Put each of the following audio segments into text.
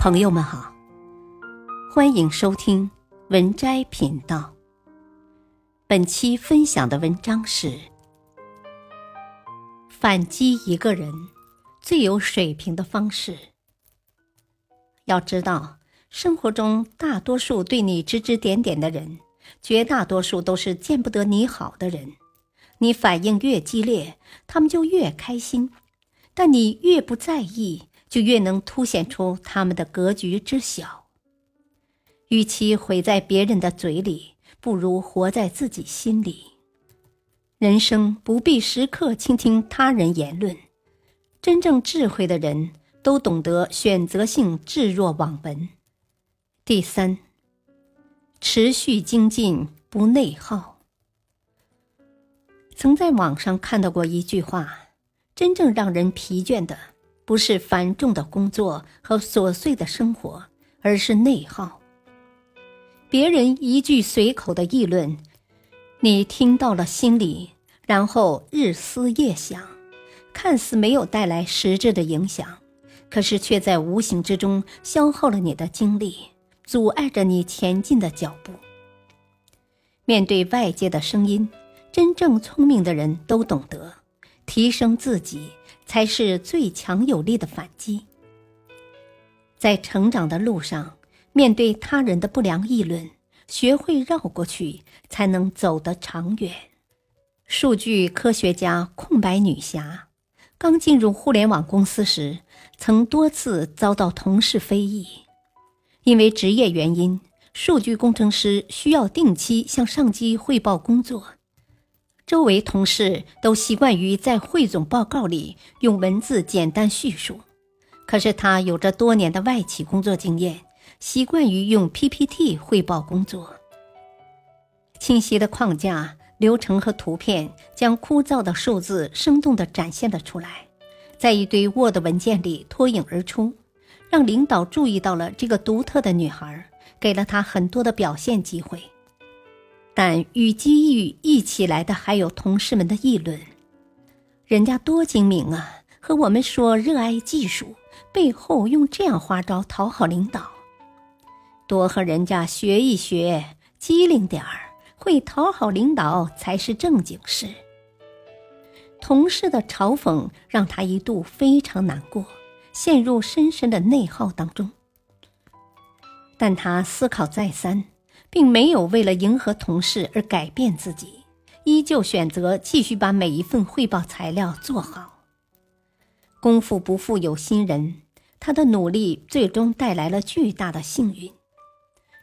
朋友们好，欢迎收听文摘频道。本期分享的文章是：反击一个人最有水平的方式。要知道，生活中大多数对你指指点点的人，绝大多数都是见不得你好的人。你反应越激烈，他们就越开心；但你越不在意。就越能凸显出他们的格局之小。与其毁在别人的嘴里，不如活在自己心里。人生不必时刻倾听他人言论，真正智慧的人都懂得选择性置若罔闻。第三，持续精进不内耗。曾在网上看到过一句话：真正让人疲倦的。不是繁重的工作和琐碎的生活，而是内耗。别人一句随口的议论，你听到了心里，然后日思夜想，看似没有带来实质的影响，可是却在无形之中消耗了你的精力，阻碍着你前进的脚步。面对外界的声音，真正聪明的人都懂得提升自己。才是最强有力的反击。在成长的路上，面对他人的不良议论，学会绕过去，才能走得长远。数据科学家空白女侠刚进入互联网公司时，曾多次遭到同事非议，因为职业原因，数据工程师需要定期向上级汇报工作。周围同事都习惯于在汇总报告里用文字简单叙述，可是他有着多年的外企工作经验，习惯于用 PPT 汇报工作。清晰的框架、流程和图片将枯燥的数字生动地展现了出来，在一堆 Word 文件里脱颖而出，让领导注意到了这个独特的女孩，给了她很多的表现机会。但与机遇一起来的还有同事们的议论，人家多精明啊！和我们说热爱技术，背后用这样花招讨好领导，多和人家学一学，机灵点儿，会讨好领导才是正经事。同事的嘲讽让他一度非常难过，陷入深深的内耗当中。但他思考再三。并没有为了迎合同事而改变自己，依旧选择继续把每一份汇报材料做好。功夫不负有心人，他的努力最终带来了巨大的幸运。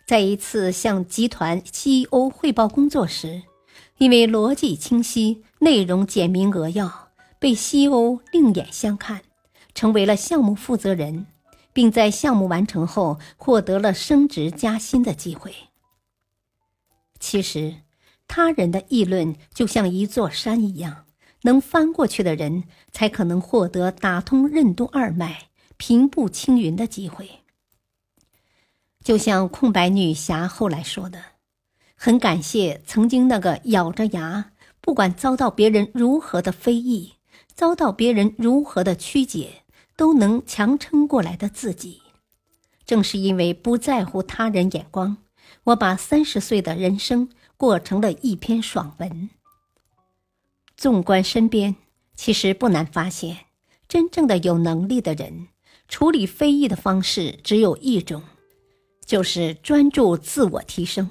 在一次向集团 CEO 汇报工作时，因为逻辑清晰、内容简明扼要，被 CEO 另眼相看，成为了项目负责人，并在项目完成后获得了升职加薪的机会。其实，他人的议论就像一座山一样，能翻过去的人才可能获得打通任督二脉、平步青云的机会。就像空白女侠后来说的：“很感谢曾经那个咬着牙，不管遭到别人如何的非议，遭到别人如何的曲解，都能强撑过来的自己。正是因为不在乎他人眼光。”我把三十岁的人生过成了一篇爽文。纵观身边，其实不难发现，真正的有能力的人，处理非议的方式只有一种，就是专注自我提升。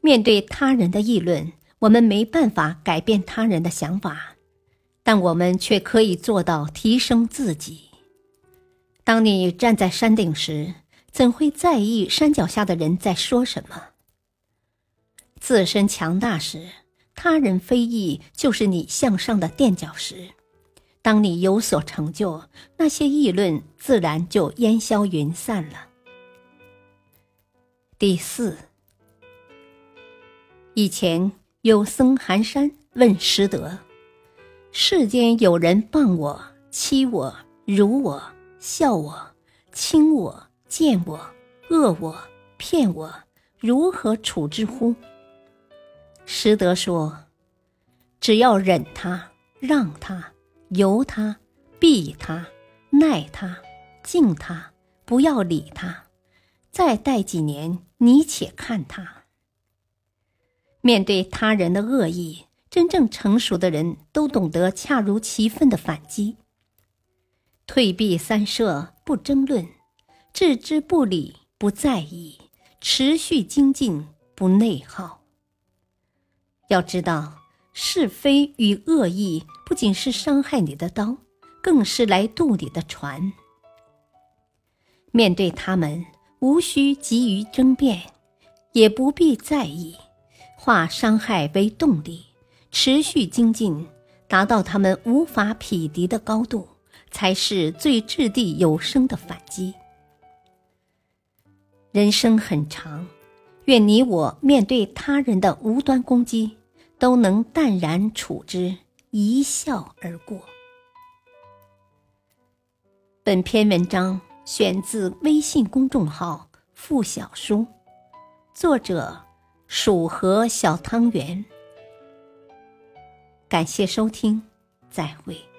面对他人的议论，我们没办法改变他人的想法，但我们却可以做到提升自己。当你站在山顶时，怎会在意山脚下的人在说什么？自身强大时，他人非议就是你向上的垫脚石。当你有所成就，那些议论自然就烟消云散了。第四，以前有僧寒山问师德：世间有人谤我、欺我、辱我、笑我、轻我。见我恶我骗我，如何处之乎？师德说：“只要忍他、让他、由他、避他、耐他、敬他、不要理他，再待几年，你且看他。面对他人的恶意，真正成熟的人都懂得恰如其分的反击。退避三舍，不争论；置之不理，不在意；持续精进，不内耗。要知道，是非与恶意不仅是伤害你的刀，更是来渡你的船。面对他们，无需急于争辩，也不必在意，化伤害为动力，持续精进，达到他们无法匹敌的高度，才是最掷地有声的反击。人生很长，愿你我面对他人的无端攻击，都能淡然处之，一笑而过。本篇文章。选自微信公众号“付小书”，作者蜀河小汤圆。感谢收听，再会。